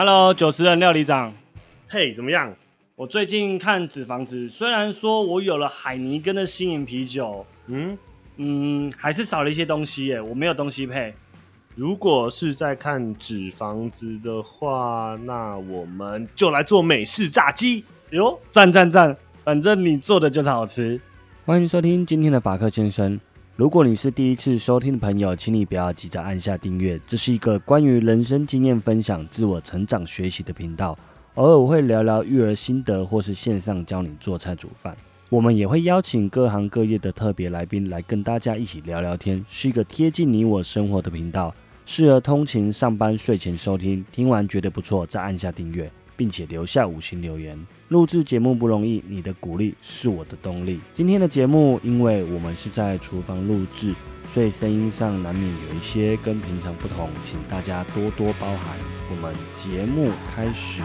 Hello，九十人料理长，嘿，怎么样？我最近看纸房子，虽然说我有了海尼根的新饮啤酒，嗯，嗯，还是少了一些东西耶，我没有东西配。如果是在看纸房子的话，那我们就来做美式炸鸡。哟，赞赞赞！反正你做的就是好吃。欢迎收听今天的法克先生。如果你是第一次收听的朋友，请你不要急着按下订阅。这是一个关于人生经验分享、自我成长学习的频道。偶尔我会聊聊育儿心得，或是线上教你做菜煮饭。我们也会邀请各行各业的特别来宾来跟大家一起聊聊天，是一个贴近你我生活的频道，适合通勤、上班、睡前收听。听完觉得不错，再按下订阅。并且留下五星留言。录制节目不容易，你的鼓励是我的动力。今天的节目，因为我们是在厨房录制，所以声音上难免有一些跟平常不同，请大家多多包涵。我们节目开始。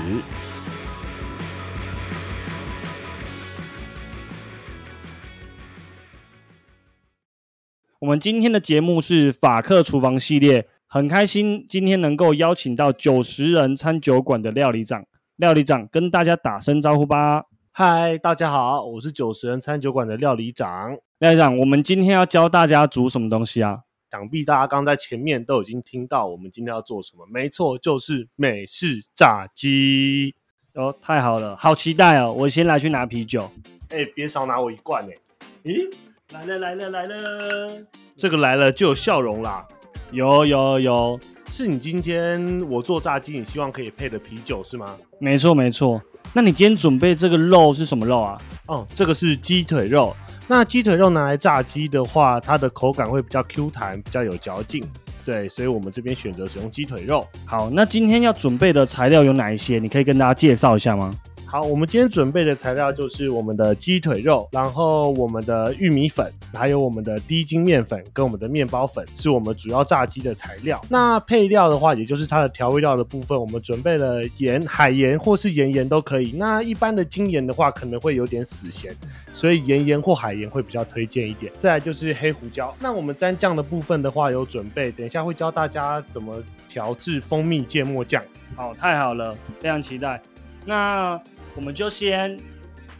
我们今天的节目是法克厨房系列，很开心今天能够邀请到九十人餐酒馆的料理长。料理长跟大家打声招呼吧。嗨，大家好，我是九十人餐酒馆的料理长。料理长，我们今天要教大家煮什么东西啊？想必大家刚在前面都已经听到我们今天要做什么。没错，就是美式炸鸡。哦，太好了，好期待哦！我先来去拿啤酒。哎，别少拿我一罐哎。咦，来了来了来了，这个来了就有笑容啦。有有有。是你今天我做炸鸡，你希望可以配的啤酒是吗？没错没错。那你今天准备这个肉是什么肉啊？哦，这个是鸡腿肉。那鸡腿肉拿来炸鸡的话，它的口感会比较 Q 弹，比较有嚼劲。对，所以我们这边选择使用鸡腿肉。好，那今天要准备的材料有哪一些？你可以跟大家介绍一下吗？好，我们今天准备的材料就是我们的鸡腿肉，然后我们的玉米粉，还有我们的低筋面粉跟我们的面包粉，是我们主要炸鸡的材料。那配料的话，也就是它的调味料的部分，我们准备了盐、海盐或是盐盐都可以。那一般的精盐的话，可能会有点死咸，所以盐盐或海盐会比较推荐一点。再来就是黑胡椒。那我们蘸酱的部分的话，有准备，等一下会教大家怎么调制蜂蜜芥末酱。好，太好了，非常期待。那我们就先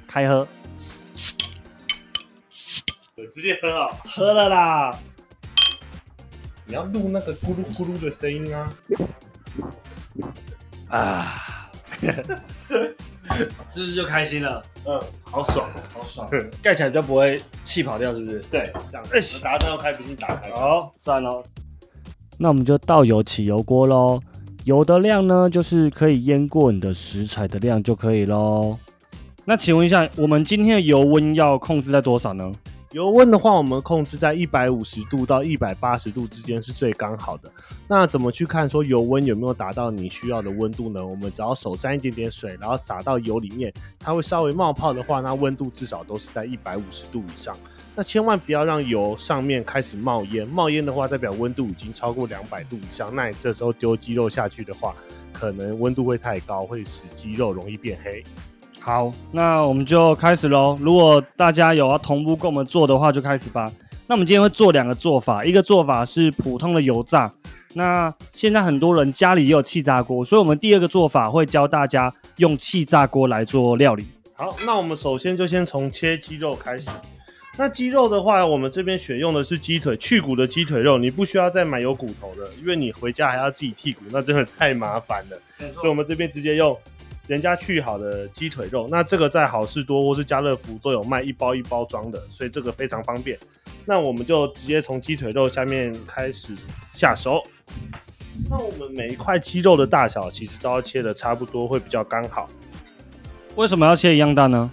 开喝，直接喝啊！喝了啦！你要录那个咕噜咕噜的声音啊！啊，是不是就开心了？嗯，好爽，好爽！盖起来就不会气跑掉，是不是？对，这样。哎，打灯要开，必须打开。好，算了。那我们就倒油起油锅喽。油的量呢，就是可以腌过你的食材的量就可以喽。那请问一下，我们今天的油温要控制在多少呢？油温的话，我们控制在一百五十度到一百八十度之间是最刚好的。那怎么去看说油温有没有达到你需要的温度呢？我们只要手沾一点点水，然后撒到油里面，它会稍微冒泡的话，那温度至少都是在一百五十度以上。那千万不要让油上面开始冒烟，冒烟的话代表温度已经超过两百度以上。那你这时候丢鸡肉下去的话，可能温度会太高，会使鸡肉容易变黑。好，那我们就开始喽。如果大家有要同步跟我们做的话，就开始吧。那我们今天会做两个做法，一个做法是普通的油炸。那现在很多人家里也有气炸锅，所以我们第二个做法会教大家用气炸锅来做料理。好，那我们首先就先从切鸡肉开始。那鸡肉的话，我们这边选用的是鸡腿去骨的鸡腿肉，你不需要再买有骨头的，因为你回家还要自己剔骨，那真的太麻烦了。所以我们这边直接用。人家去好的鸡腿肉，那这个在好事多或是家乐福都有卖一包一包装的，所以这个非常方便。那我们就直接从鸡腿肉下面开始下手。那我们每一块鸡肉的大小其实都要切的差不多，会比较刚好。为什么要切一样大呢？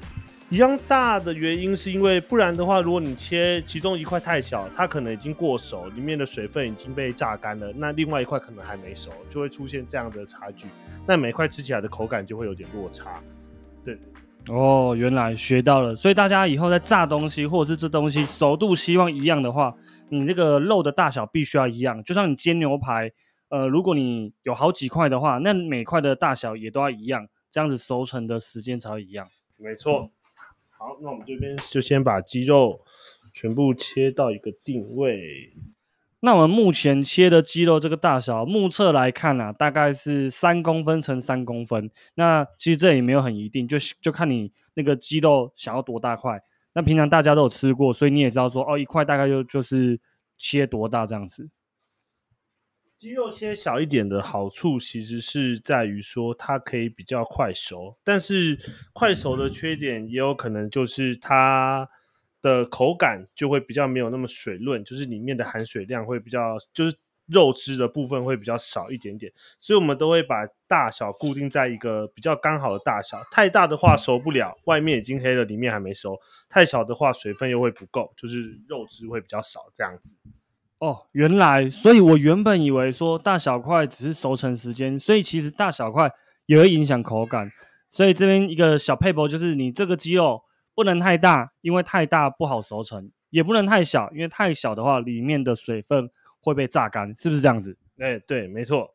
一样大的原因是因为不然的话，如果你切其中一块太小，它可能已经过熟，里面的水分已经被榨干了，那另外一块可能还没熟，就会出现这样的差距。那每块吃起来的口感就会有点落差。对，哦，原来学到了。所以大家以后在炸东西或者是这东西熟度希望一样的话，你那个肉的大小必须要一样。就像你煎牛排，呃，如果你有好几块的话，那每块的大小也都要一样，这样子熟成的时间才会一样。没错。好，那我们这边就先把鸡肉全部切到一个定位。那我们目前切的鸡肉这个大小，目测来看啊，大概是三公分乘三公分。那其实这也没有很一定，就就看你那个鸡肉想要多大块。那平常大家都有吃过，所以你也知道说，哦，一块大概就就是切多大这样子。鸡肉切小一点的好处，其实是在于说它可以比较快熟，但是快熟的缺点也有可能就是它。的口感就会比较没有那么水润，就是里面的含水量会比较，就是肉汁的部分会比较少一点点，所以我们都会把大小固定在一个比较刚好的大小。太大的话熟不了，外面已经黑了，里面还没熟；太小的话水分又会不够，就是肉汁会比较少这样子。哦，原来，所以我原本以为说大小块只是熟成时间，所以其实大小块也会影响口感。所以这边一个小配博就是你这个鸡肉。不能太大，因为太大不好熟成；也不能太小，因为太小的话，里面的水分会被榨干，是不是这样子？哎，对，没错。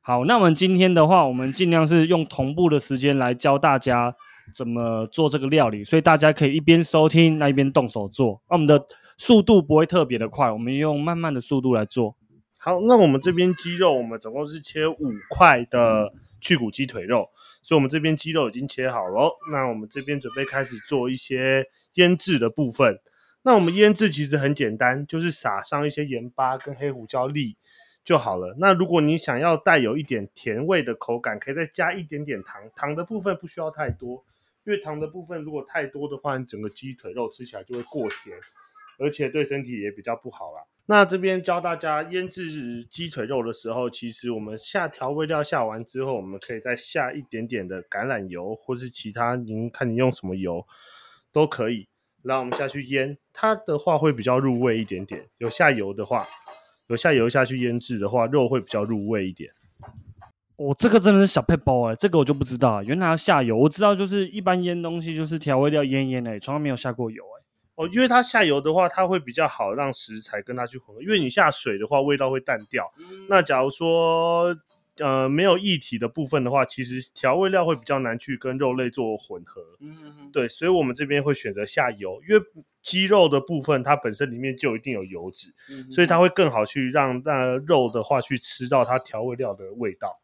好，那我们今天的话，我们尽量是用同步的时间来教大家怎么做这个料理，所以大家可以一边收听，那一边动手做。那我们的速度不会特别的快，我们用慢慢的速度来做。好，那我们这边鸡肉，我们总共是切五块的。去骨鸡腿肉，所以我们这边鸡肉已经切好了。那我们这边准备开始做一些腌制的部分。那我们腌制其实很简单，就是撒上一些盐巴跟黑胡椒粒就好了。那如果你想要带有一点甜味的口感，可以再加一点点糖。糖的部分不需要太多，因为糖的部分如果太多的话，你整个鸡腿肉吃起来就会过甜，而且对身体也比较不好啦。那这边教大家腌制鸡腿肉的时候，其实我们下调味料下完之后，我们可以再下一点点的橄榄油，或是其他您看你用什么油都可以，然后我们下去腌，它的话会比较入味一点点。有下油的话，有下油下去腌制的话，肉会比较入味一点。哦，这个真的是小配包哎，这个我就不知道，原来要下油。我知道就是一般腌东西就是调味料腌腌哎，从来没有下过油哎。哦，因为它下油的话，它会比较好让食材跟它去混合。因为你下水的话，味道会淡掉。那假如说呃没有液体的部分的话，其实调味料会比较难去跟肉类做混合。嗯，对，所以我们这边会选择下油，因为鸡肉的部分它本身里面就一定有油脂，所以它会更好去让那肉的话去吃到它调味料的味道。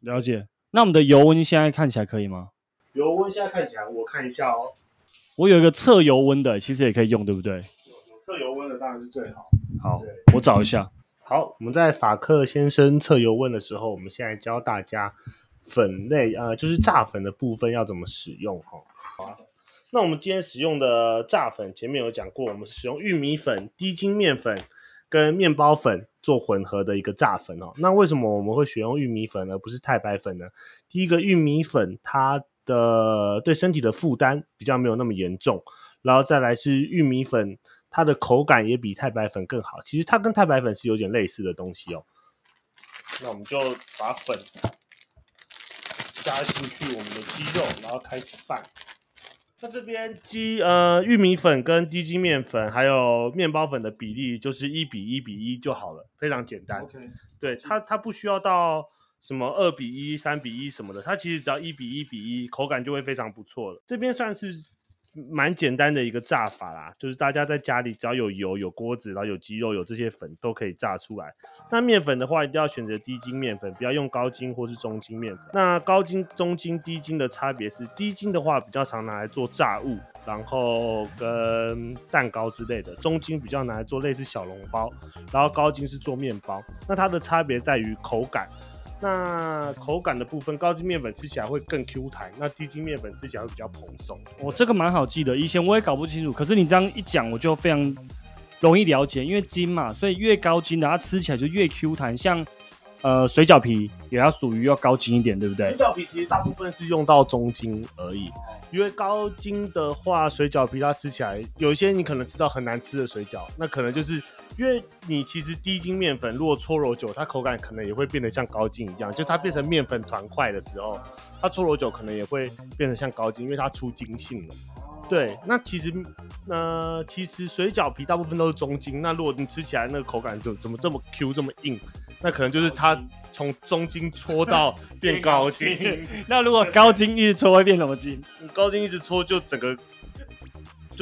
了解。那我们的油温现在看起来可以吗？油温现在看起来，我看一下哦。我有一个测油温的，其实也可以用，对不对？有测油温的当然是最好。好，我找一下。好，我们在法克先生测油温的时候，我们现在教大家粉类，呃，就是炸粉的部分要怎么使用哈。好啊。那我们今天使用的炸粉，前面有讲过，我们使用玉米粉、低筋面粉跟面包粉做混合的一个炸粉哦。那为什么我们会选用玉米粉而不是太白粉呢？第一个，玉米粉它的对身体的负担比较没有那么严重，然后再来是玉米粉，它的口感也比太白粉更好。其实它跟太白粉是有点类似的东西哦。那我们就把粉加进去我们的鸡肉，然后开始拌。那这边鸡呃玉米粉跟低筋面粉还有面包粉的比例就是一比一比一就好了，非常简单。对它它不需要到。什么二比一、三比一什么的，它其实只要一比一比一，口感就会非常不错了。这边算是蛮简单的一个炸法啦，就是大家在家里只要有油、有锅子，然后有鸡肉、有这些粉都可以炸出来。那面粉的话，一定要选择低筋面粉，不要用高筋或是中筋面粉。那高筋、中筋、低筋的差别是，低筋的话比较常拿来做炸物，然后跟蛋糕之类的；中筋比较拿来做类似小笼包，然后高筋是做面包。那它的差别在于口感。那口感的部分，高筋面粉吃起来会更 Q 弹，那低筋面粉吃起来会比较蓬松。我这个蛮好记的，以前我也搞不清楚，可是你这样一讲，我就非常容易了解。因为筋嘛，所以越高筋的它吃起来就越 Q 弹。像呃水饺皮也要属于要高筋一点，对不对？水饺皮其实大部分是用到中筋而已。因为高筋的话，水饺皮它吃起来有一些你可能吃到很难吃的水饺，那可能就是因为你其实低筋面粉如果搓揉久，它口感可能也会变得像高筋一样，就它变成面粉团块的时候，它搓揉久可能也会变成像高筋，因为它出筋性了。对，那其实呃，其实水饺皮大部分都是中筋，那如果你吃起来那个口感怎怎么这么 Q 这么硬，那可能就是它。从中筋搓到变高筋，那如果高筋一直搓会变什么筋？高筋一直搓就整个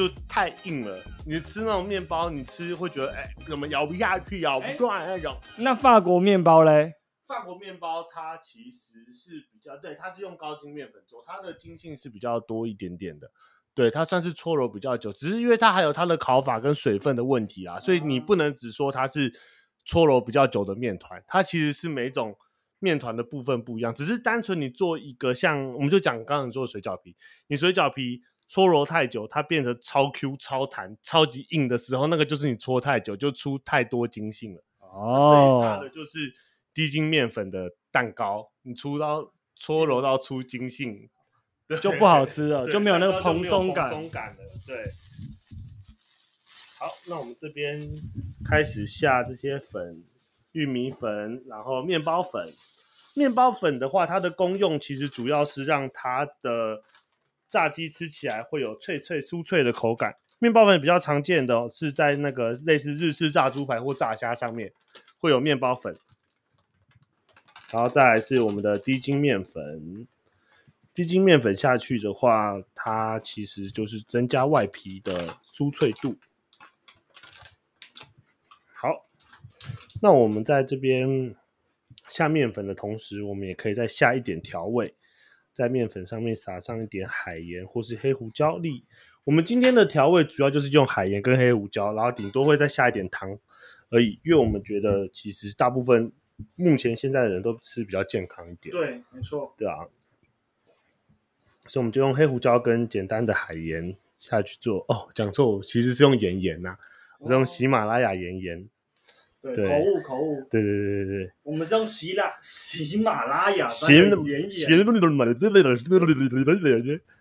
就就太硬了。你吃那种面包，你吃会觉得哎，怎么咬不下去，咬不断那种。那法国面包嘞？法国面包它其实是比较对，它是用高筋面粉做，它的筋性是比较多一点点的。对，它算是搓揉比较久，只是因为它还有它的烤法跟水分的问题啊，所以你不能只说它是搓揉比较久的面团，它其实是每种面团的部分不一样，只是单纯你做一个像，我们就讲刚刚做的水饺皮，你水饺皮搓揉太久，它变成超 Q、超弹、超级硬的时候，那个就是你搓太久就出太多筋性了。哦，最怕的就是低筋面粉的蛋糕，你搓到搓揉到出筋性。就不好吃了，就没有那个蓬松感。松感了，对。好，那我们这边开始下这些粉，玉米粉，然后面包粉。面包粉的话，它的功用其实主要是让它的炸鸡吃起来会有脆脆酥脆的口感。面包粉比较常见的是在那个类似日式炸猪排或炸虾上面会有面包粉。然后再来是我们的低筋面粉。低筋面粉下去的话，它其实就是增加外皮的酥脆度。好，那我们在这边下面粉的同时，我们也可以再下一点调味，在面粉上面撒上一点海盐或是黑胡椒粒。我们今天的调味主要就是用海盐跟黑胡椒，然后顶多会再下一点糖而已，因为我们觉得其实大部分目前现在的人都吃比较健康一点。对，没错。对啊。所以我们就用黑胡椒跟简单的海盐下去做哦，讲错，其实是用盐盐呐，是用喜马拉雅盐盐。对，口误口误。对对对对对。我们是用喜拉喜马拉雅山盐盐。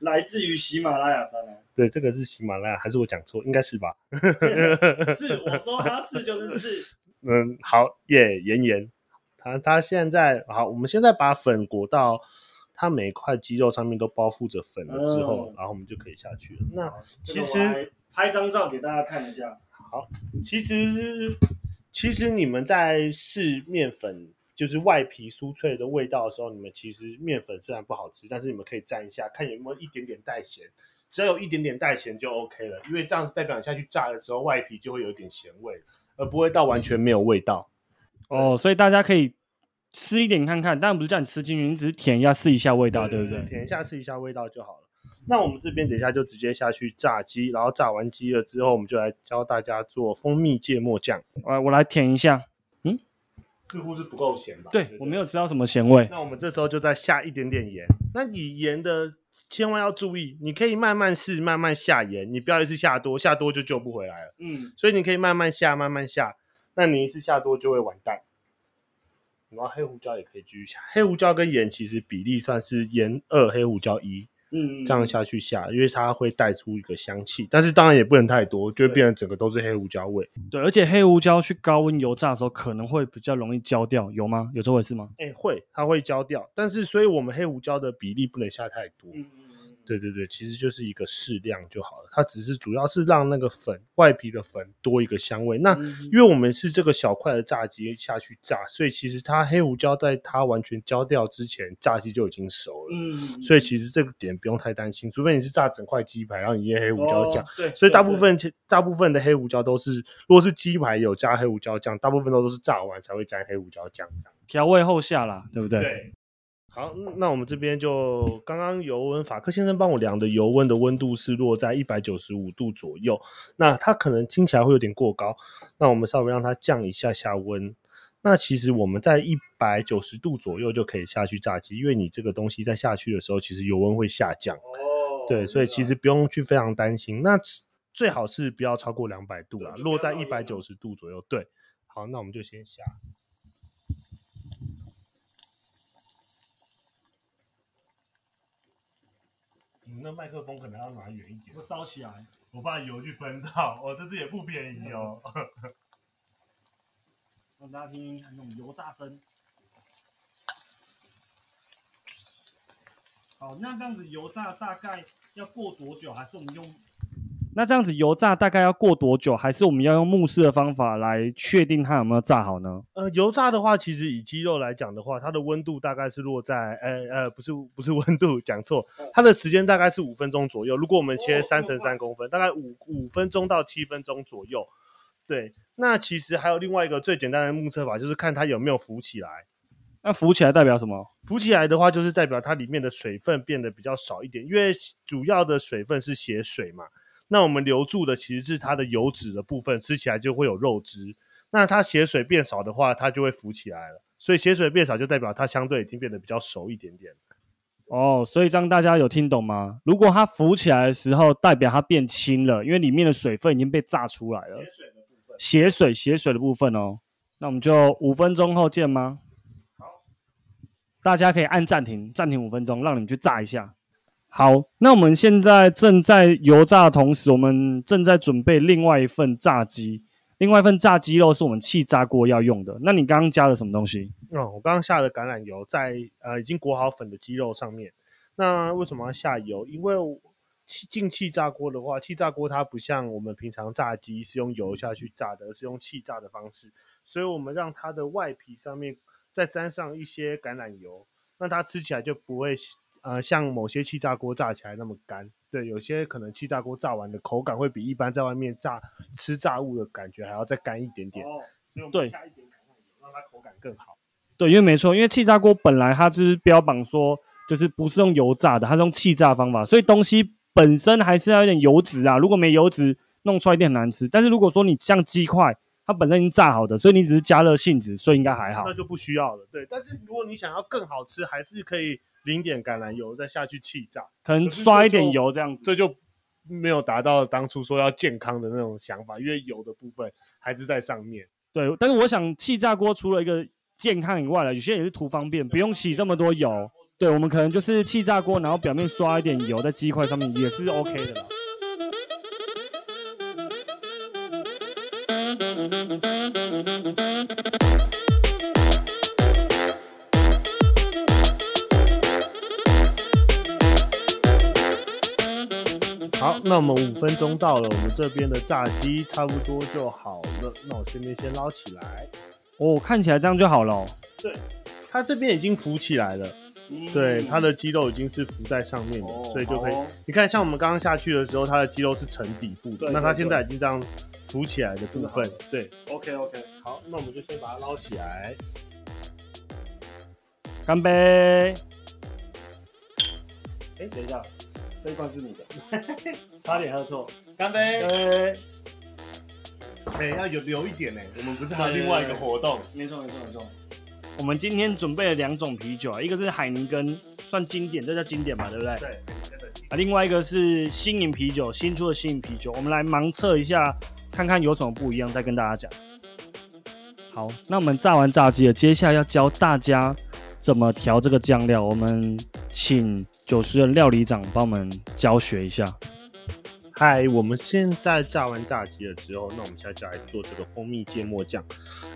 来自于喜马拉雅山啊。对，这个是喜马拉雅，还是我讲错？应该是吧？是，我说它是就是是。嗯，好耶，盐盐。它它现在好，我们现在把粉裹到。它每一块肌肉上面都包覆着粉了之后，然后我们就可以下去了。那其实拍张照给大家看一下。好，其实其实你们在试面粉，就是外皮酥脆的味道的时候，你们其实面粉虽然不好吃，但是你们可以蘸一下，看有没有一点点带咸。只要有一点点带咸就 OK 了，因为这样子代表你下去炸的时候，外皮就会有一点咸味，而不会到完全没有味道。哦，所以大家可以。吃一点看看，当然不是叫你吃进去，你只是舔一下试一下味道，对不对？舔一下试一下味道就好了。那我们这边等一下就直接下去炸鸡，然后炸完鸡了之后，我们就来教大家做蜂蜜芥末酱。来，我来舔一下，嗯，似乎是不够咸吧？对，我没有吃到什么咸味。那我们这时候就再下一点点盐。那你盐的千万要注意，你可以慢慢试，慢慢下盐，你不要一次下多，下多就救不回来了。嗯，所以你可以慢慢下，慢慢下。那你一次下多就会完蛋。然后黑胡椒也可以继续下，黑胡椒跟盐其实比例算是盐二黑胡椒一，嗯，这样下去下，因为它会带出一个香气，但是当然也不能太多，就会变成整个都是黑胡椒味。对，而且黑胡椒去高温油炸的时候可能会比较容易焦掉，有吗？有这回事吗？哎，会，它会焦掉，但是所以我们黑胡椒的比例不能下太多。对对对，其实就是一个适量就好了。它只是主要是让那个粉外皮的粉多一个香味。那因为我们是这个小块的炸鸡下去炸，所以其实它黑胡椒在它完全焦掉之前，炸鸡就已经熟了。嗯，所以其实这个点不用太担心，除非你是炸整块鸡排，然后你腌黑胡椒酱。对，所以大部分大部分的黑胡椒都是，如果是鸡排有加黑胡椒酱，大部分都都是炸完才会沾黑胡椒酱调味后下啦，对不对？对。好，那我们这边就刚刚油温，法克先生帮我量的油温的温度是落在一百九十五度左右。那它可能听起来会有点过高，那我们稍微让它降一下下温。那其实我们在一百九十度左右就可以下去炸鸡，因为你这个东西在下去的时候，其实油温会下降。哦，对，所以其实不用去非常担心。那最好是不要超过两百度啦，落在一百九十度左右。对，好，那我们就先下。那麦克风可能要拿远一点，我烧起来，我怕油去分到。哦，这次也不便宜哦。让大家听听看那种油炸声。好，那这样子油炸大概要过多久？还是我们用那这样子油炸大概要过多久？还是我们要用目视的方法来确定它有没有炸好呢？呃，油炸的话，其实以鸡肉来讲的话，它的温度大概是落在，呃呃，不是不是温度，讲错，它的时间大概是五分钟左右。如果我们切三乘三公分，大概五五分钟到七分钟左右。对，那其实还有另外一个最简单的目测法，就是看它有没有浮起来。那浮起来代表什么？浮起来的话，就是代表它里面的水分变得比较少一点，因为主要的水分是血水嘛。那我们留住的其实是它的油脂的部分，吃起来就会有肉汁。那它血水变少的话，它就会浮起来了。所以血水变少就代表它相对已经变得比较熟一点点。哦，所以这样大家有听懂吗？如果它浮起来的时候，代表它变轻了，因为里面的水分已经被炸出来了。血水的部分，血水血水的部分哦。那我们就五分钟后见吗？好，大家可以按暂停，暂停五分钟，让你们去炸一下。好，那我们现在正在油炸的同时，我们正在准备另外一份炸鸡。另外一份炸鸡肉是我们气炸锅要用的。那你刚刚加了什么东西？哦，我刚刚下了橄榄油在呃已经裹好粉的鸡肉上面。那为什么要下油？因为气进气炸锅的话，气炸锅它不像我们平常炸鸡是用油下去炸的，而是用气炸的方式。所以我们让它的外皮上面再沾上一些橄榄油，那它吃起来就不会。呃，像某些气炸锅炸起来那么干，对，有些可能气炸锅炸完的口感会比一般在外面炸吃炸物的感觉还要再干一点点。哦，对，下一点让它口感更好。对，因为没错，因为气炸锅本来它就是标榜说，就是不是用油炸的，它是用气炸方法，所以东西本身还是要有点油脂啊。如果没油脂，弄出来一定很难吃。但是如果说你像鸡块，它本身已经炸好的，所以你只是加热性质，所以应该还好。那就不需要了。对，但是如果你想要更好吃，还是可以。淋点橄榄油，再下去气炸，可能刷一点油这样子，这就没有达到当初说要健康的那种想法，因为油的部分还是在上面。对，但是我想气炸锅除了一个健康以外了，有些也是图方便，不用洗这么多油。对，我们可能就是气炸锅，然后表面刷一点油在鸡块上面也是 OK 的啦。那我们五分钟到了，我们这边的炸鸡差不多就好了。那我这边先捞起来，哦，看起来这样就好了。对，它这边已经浮起来了，对，它的鸡肉已经是浮在上面的，所以就可以。你看，像我们刚刚下去的时候，它的鸡肉是沉底部的，那它现在已经这样浮起来的部分，对，OK OK。好，那我们就先把它捞起来，干杯。哎，等一下。这一罐是你的，差点喝错，干杯！哎，要有留一点呢。我们不是还有另外一个活动？没错没错没错。我们今天准备了两种啤酒啊，一个是海尼根，算经典，这叫经典嘛，对不对？对。啊，另外一个是新颖啤酒，新出的新颖啤酒，我们来盲测一下，看看有什么不一样，再跟大家讲。好，那我们炸完炸鸡了，接下来要教大家怎么调这个酱料，我们请。九十的料理长帮我们教学一下。嗨，我们现在炸完炸鸡了之后，那我们现在就来做这个蜂蜜芥末酱。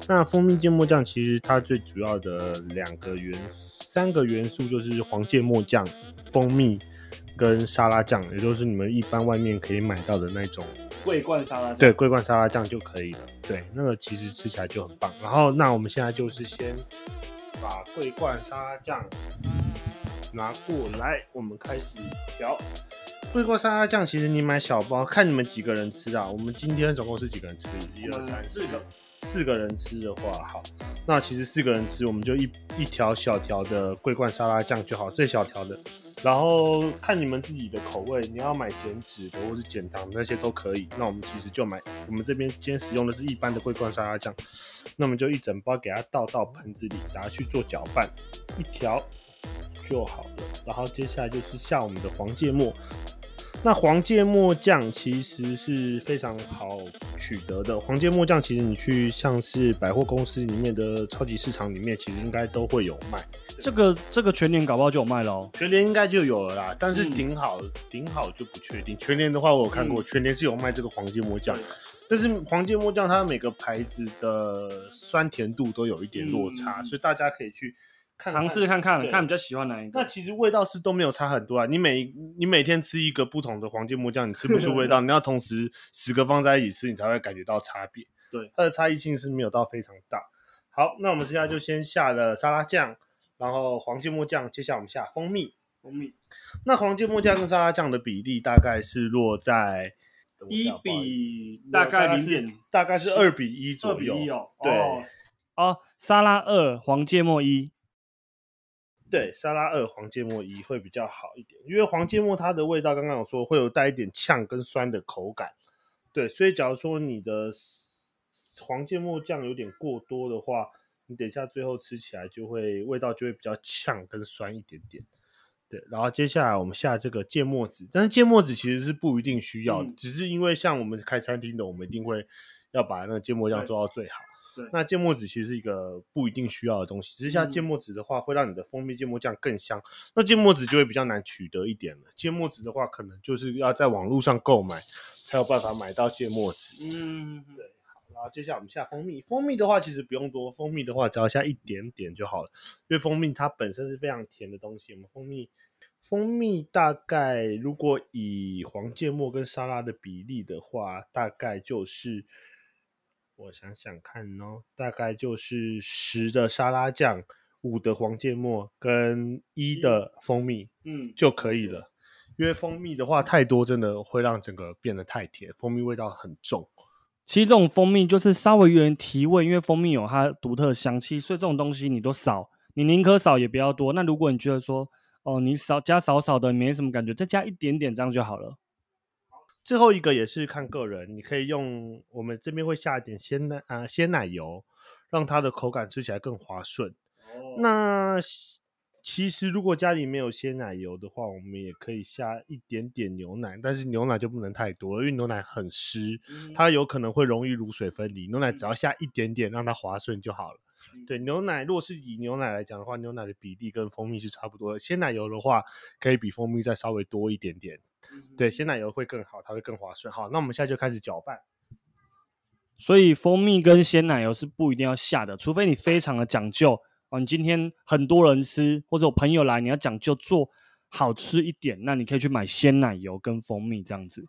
那蜂蜜芥末酱其实它最主要的两个元三个元素就是黄芥末酱、蜂蜜跟沙拉酱，也就是你们一般外面可以买到的那种桂冠沙拉酱。对，桂冠沙拉酱就可以了。对，那个其实吃起来就很棒。然后，那我们现在就是先把桂冠沙拉酱。拿过来，我们开始调。桂冠沙拉酱，其实你买小包，看你们几个人吃啊。我们今天总共是几个人吃？一二三四个。四个人吃的话，好，那其实四个人吃，我们就一一条小条的桂冠沙拉酱就好，最小条的。然后看你们自己的口味，你要买减脂的或是减糖那些都可以。那我们其实就买，我们这边今天使用的是一般的桂冠沙拉酱，那我们就一整包给它倒到盆子里，拿去做搅拌，一条。就好了，然后接下来就是下我们的黄芥末。那黄芥末酱其实是非常好取得的。黄芥末酱其实你去像是百货公司里面的超级市场里面，其实应该都会有卖。这个这个全年搞不好就有卖喽，全年应该就有了啦。但是顶好顶好就不确定。全年的话我有看过，全年是有卖这个黄芥末酱，但是黄芥末酱它每个牌子的酸甜度都有一点落差，所以大家可以去。尝试看看，看比较喜欢哪一个。那其实味道是都没有差很多啊。你每你每天吃一个不同的黄芥末酱，你吃不出味道。你要同时十个放在一起吃，你才会感觉到差别。对，它的差异性是没有到非常大。好，那我们现在就先下了沙拉酱，然后黄芥末酱，接下来我们下蜂蜜。蜂蜜。那黄芥末酱跟沙拉酱的比例大概是落在一比大概零点，大概是二比一左右。二比一哦。对。哦，沙拉二，黄芥末一。对，沙拉二，黄芥末一会比较好一点，因为黄芥末它的味道刚刚有说会有带一点呛跟酸的口感。对，所以假如说你的黄芥末酱有点过多的话，你等一下最后吃起来就会味道就会比较呛跟酸一点点。对，然后接下来我们下这个芥末籽，但是芥末籽其实是不一定需要的，只是因为像我们开餐厅的，我们一定会要把那个芥末酱做到最好。对，那芥末籽其实是一个不一定需要的东西，只是像芥末籽的话，会让你的蜂蜜芥末酱更香。那芥末籽就会比较难取得一点了。芥末籽的话，可能就是要在网络上购买才有办法买到芥末籽。嗯，对。好，然后接下来我们下蜂蜜。蜂蜜的话，其实不用多，蜂蜜的话只要下一点点就好了，因为蜂蜜它本身是非常甜的东西。我们蜂蜜，蜂蜜大概如果以黄芥末跟沙拉的比例的话，大概就是。我想想看哦，大概就是十的沙拉酱，五的黄芥末跟一的蜂蜜，嗯，就可以了。因为蜂蜜的话太多，真的会让整个变得太甜，蜂蜜味道很重。其实这种蜂蜜就是稍微有点提味，因为蜂蜜有它独特的香气，所以这种东西你都少，你宁可少也不要多。那如果你觉得说，哦，你少加少少的没什么感觉，再加一点点这样就好了。最后一个也是看个人，你可以用我们这边会下一点鲜奶啊鲜奶油，让它的口感吃起来更滑顺。那其实如果家里没有鲜奶油的话，我们也可以下一点点牛奶，但是牛奶就不能太多，因为牛奶很湿，它有可能会容易乳水分离。牛奶只要下一点点，让它滑顺就好了。对牛奶，如果是以牛奶来讲的话，牛奶的比例跟蜂蜜是差不多的。鲜奶油的话，可以比蜂蜜再稍微多一点点。对，鲜奶油会更好，它会更划算。好，那我们现在就开始搅拌。所以蜂蜜跟鲜奶油是不一定要下的，除非你非常的讲究哦。你今天很多人吃，或者有朋友来，你要讲究做好吃一点，那你可以去买鲜奶油跟蜂蜜这样子。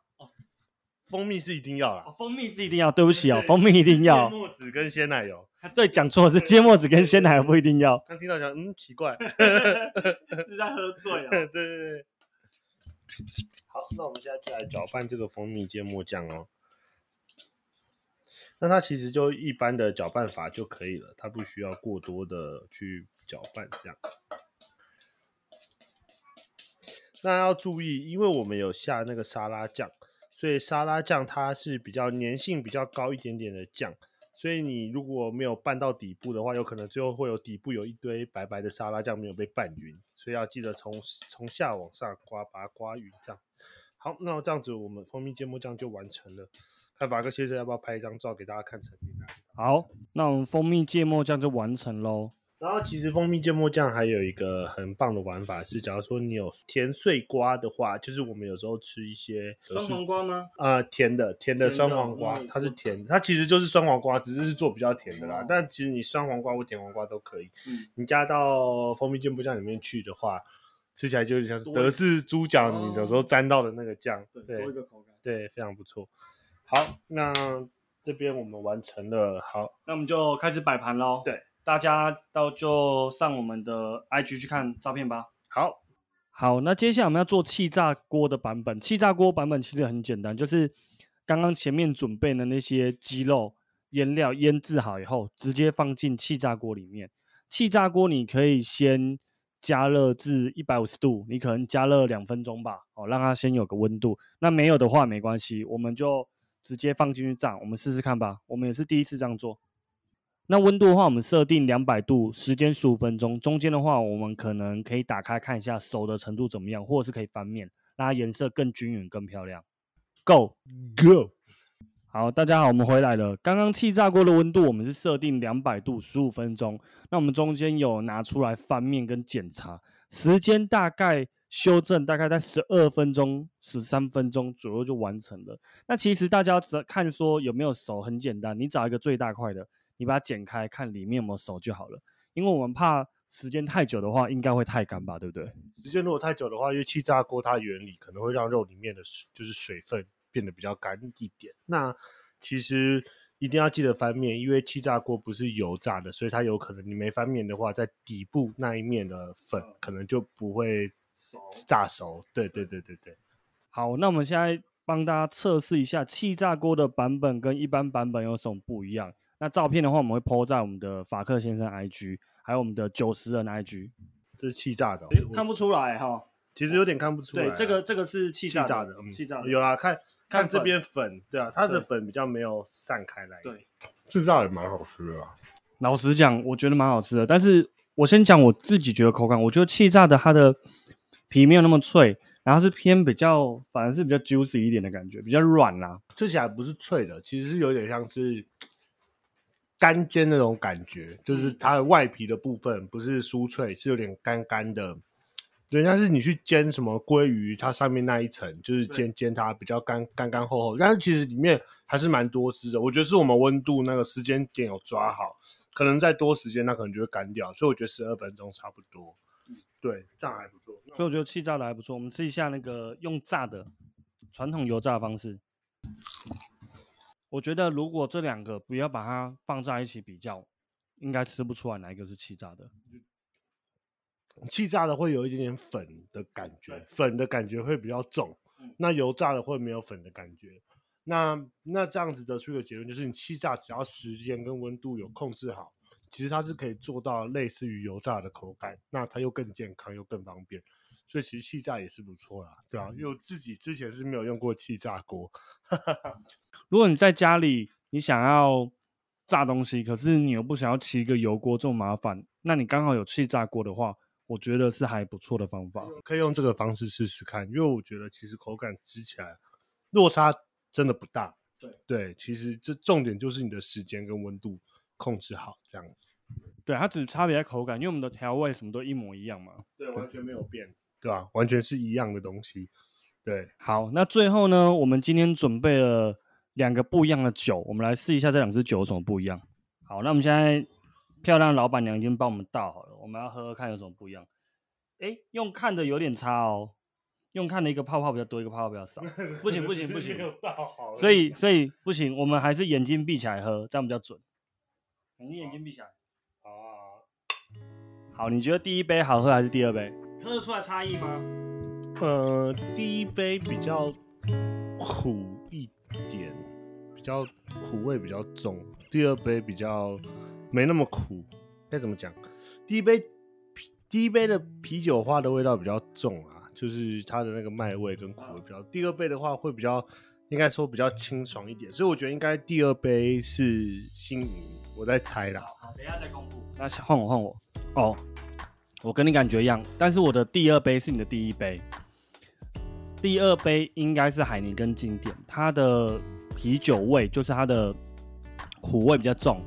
蜂蜜是一定要啦，蜂蜜是一定要。对不起哦，蜂蜜一定要。芥末籽跟鲜奶油，对，讲错是芥末籽跟鲜奶油不一定要。刚听到讲，嗯，奇怪，是在喝醉 啊？对对对。好，那我们现在就来搅拌这个蜂蜜芥末酱哦。那它其实就一般的搅拌法就可以了，它不需要过多的去搅拌这样。那要注意，因为我们有下那个沙拉酱。所以沙拉酱它是比较粘性比较高一点点的酱，所以你如果没有拌到底部的话，有可能最后会有底部有一堆白白的沙拉酱没有被拌匀，所以要记得从从下往上刮，把它刮匀。这样好，那这样子我们蜂蜜芥末酱就完成了。看法哥先生要不要拍一张照给大家看成品呢？好，那我们蜂蜜芥末酱就完成喽。然后其实蜂蜜芥末酱还有一个很棒的玩法是，假如说你有甜碎瓜的话，就是我们有时候吃一些酸黄瓜吗？呃，甜的甜的酸黄瓜，它是甜，它其实就是酸黄瓜，只是是做比较甜的啦。但其实你酸黄瓜或甜黄瓜都可以，你加到蜂蜜芥末酱里面去的话，吃起来就像是德式猪脚，你有时候沾到的那个酱，对，多一个口感，对，非常不错。好，那这边我们完成了，好，那我们就开始摆盘喽。对。大家到就上我们的 IG 去看照片吧。好，好，那接下来我们要做气炸锅的版本。气炸锅版本其实很简单，就是刚刚前面准备的那些鸡肉腌料腌制好以后，直接放进气炸锅里面。气炸锅你可以先加热至一百五十度，你可能加热两分钟吧，哦，让它先有个温度。那没有的话没关系，我们就直接放进去炸。我们试试看吧，我们也是第一次这样做。那温度的话，我们设定两百度，时间十五分钟。中间的话，我们可能可以打开看一下熟的程度怎么样，或者是可以翻面，让它颜色更均匀、更漂亮。Go Go，好，大家好，我们回来了。刚刚气炸锅的温度我们是设定两百度，十五分钟。那我们中间有拿出来翻面跟检查，时间大概修正大概在十二分钟、十三分钟左右就完成了。那其实大家只看说有没有熟，很简单，你找一个最大块的。你把它剪开，看里面有没有熟就好了。因为我们怕时间太久的话，应该会太干吧，对不对？时间如果太久的话，因为气炸锅它原理可能会让肉里面的水就是水分变得比较干一点。那其实一定要记得翻面，因为气炸锅不是油炸的，所以它有可能你没翻面的话，在底部那一面的粉可能就不会炸熟。对对对对对。好，那我们现在帮大家测试一下气炸锅的版本跟一般版本有什么不一样。那照片的话，我们会 po 在我们的法克先生 IG，还有我们的九十人 IG。这是气炸的，看不出来哈。其实有点看不出来。对，这个这个是气炸的，气炸的。有啊，看看这边粉，对啊，它的粉比较没有散开来。对，气炸也蛮好吃的。老实讲，我觉得蛮好吃的。但是我先讲我自己觉得口感，我觉得气炸的它的皮没有那么脆，然后是偏比较，反而是比较 juicy 一点的感觉，比较软啦，吃起来不是脆的，其实是有点像是。干煎那种感觉，就是它的外皮的部分不是酥脆，是有点干干的。对，像是你去煎什么鲑鱼，它上面那一层就是煎煎它比较干干干厚厚，但是其实里面还是蛮多汁的。我觉得是我们温度那个时间点有抓好，可能再多时间，它可能就会干掉。所以我觉得十二分钟差不多。对，炸还不错。所以我觉得气炸的还不错。我们试一下那个用炸的传统油炸方式。我觉得如果这两个不要把它放在一起比较，应该吃不出来哪一个是气炸的。气炸的会有一点点粉的感觉，粉的感觉会比较重。那油炸的会没有粉的感觉。那那这样子得出一个结论就是，你气炸只要时间跟温度有控制好，其实它是可以做到类似于油炸的口感。那它又更健康又更方便。所以其实气炸也是不错啦，对啊，因为我自己之前是没有用过气炸锅。如果你在家里你想要炸东西，可是你又不想要骑一个油锅这么麻烦，那你刚好有气炸锅的话，我觉得是还不错的方法，可以用这个方式试试看。因为我觉得其实口感吃起来落差真的不大。对对，其实这重点就是你的时间跟温度控制好，这样子。对，它只差别在口感，因为我们的调味什么都一模一样嘛。对，完全没有变。对吧？完全是一样的东西。对，好，那最后呢，我们今天准备了两个不一样的酒，我们来试一下这两支酒有什么不一样。好，那我们现在漂亮老板娘已经帮我们倒好了，我们要喝喝看有什么不一样。哎，用看的有点差哦，用看的一个泡泡比较多，一个泡泡比较少。不行不行不行，所以所以不行，我们还是眼睛闭起来喝，这样比较准。你眼睛闭起来。好啊。好，你觉得第一杯好喝还是第二杯？喝得出来差异吗？呃，第一杯比较苦一点，比较苦味比较重；第二杯比较没那么苦。该怎么讲？第一杯第一杯的啤酒花的味道比较重啊，就是它的那个麦味跟苦味比较。第二杯的话会比较，应该说比较清爽一点。所以我觉得应该第二杯是新饮，我在猜啦。好，等一下再公布。那换我换我哦。我跟你感觉一样，但是我的第二杯是你的第一杯。第二杯应该是海尼根经典，它的啤酒味就是它的苦味比较重。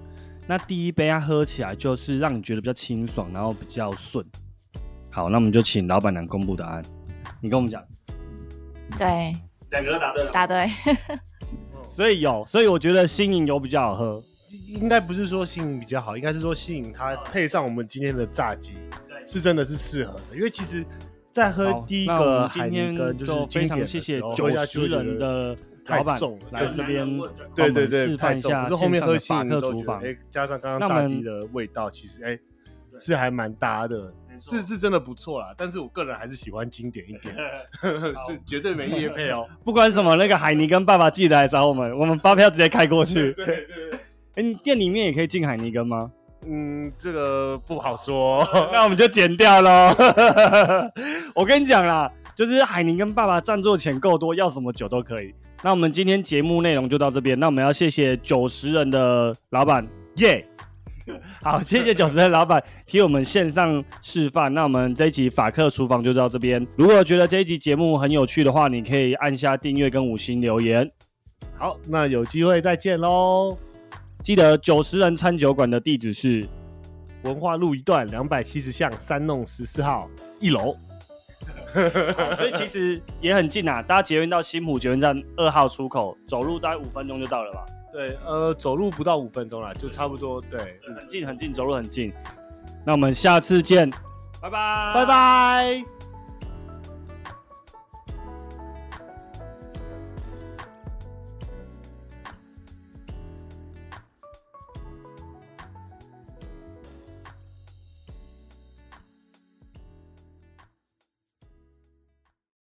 那第一杯它喝起来就是让你觉得比较清爽，然后比较顺。好，那我们就请老板娘公布答案。你跟我们讲。对，两个都答对了。答对。所以有，所以我觉得新颖有比较好喝。应该不是说新颖比较好，应该是说新颖它配上我们今天的炸鸡。是真的是适合的，因为其实，在喝第一个海尼根就是非常谢谢九十人的老板来这边，对对对，示范一下。可是后面喝法克厨房，哎，加上刚刚炸鸡的味道，其实哎是还蛮搭的，是是真的不错啦。但是我个人还是喜欢经典一点，是绝对没夜配哦。不管什么，那个海尼跟爸爸记得来找我们，我们发票直接开过去。对对对，哎，你店里面也可以进海尼根吗？嗯，这个不好说，那我们就剪掉喽。我跟你讲啦，就是海宁跟爸爸赞助钱够多，要什么酒都可以。那我们今天节目内容就到这边，那我们要谢谢九十人的老板耶。好，谢谢九十人老板替我们线上示范。那我们这一集法克厨房就到这边。如果觉得这一集节目很有趣的话，你可以按下订阅跟五星留言。好，那有机会再见喽。记得九十人餐酒馆的地址是文化路一段两百七十巷三弄十四号一楼，所以其实也很近啊。大家捷运到新浦捷运站二号出口，走路大概五分钟就到了吧？对，呃，走路不到五分钟啦，就差不多。对，很近很近，走路很近。那我们下次见，拜拜，拜拜。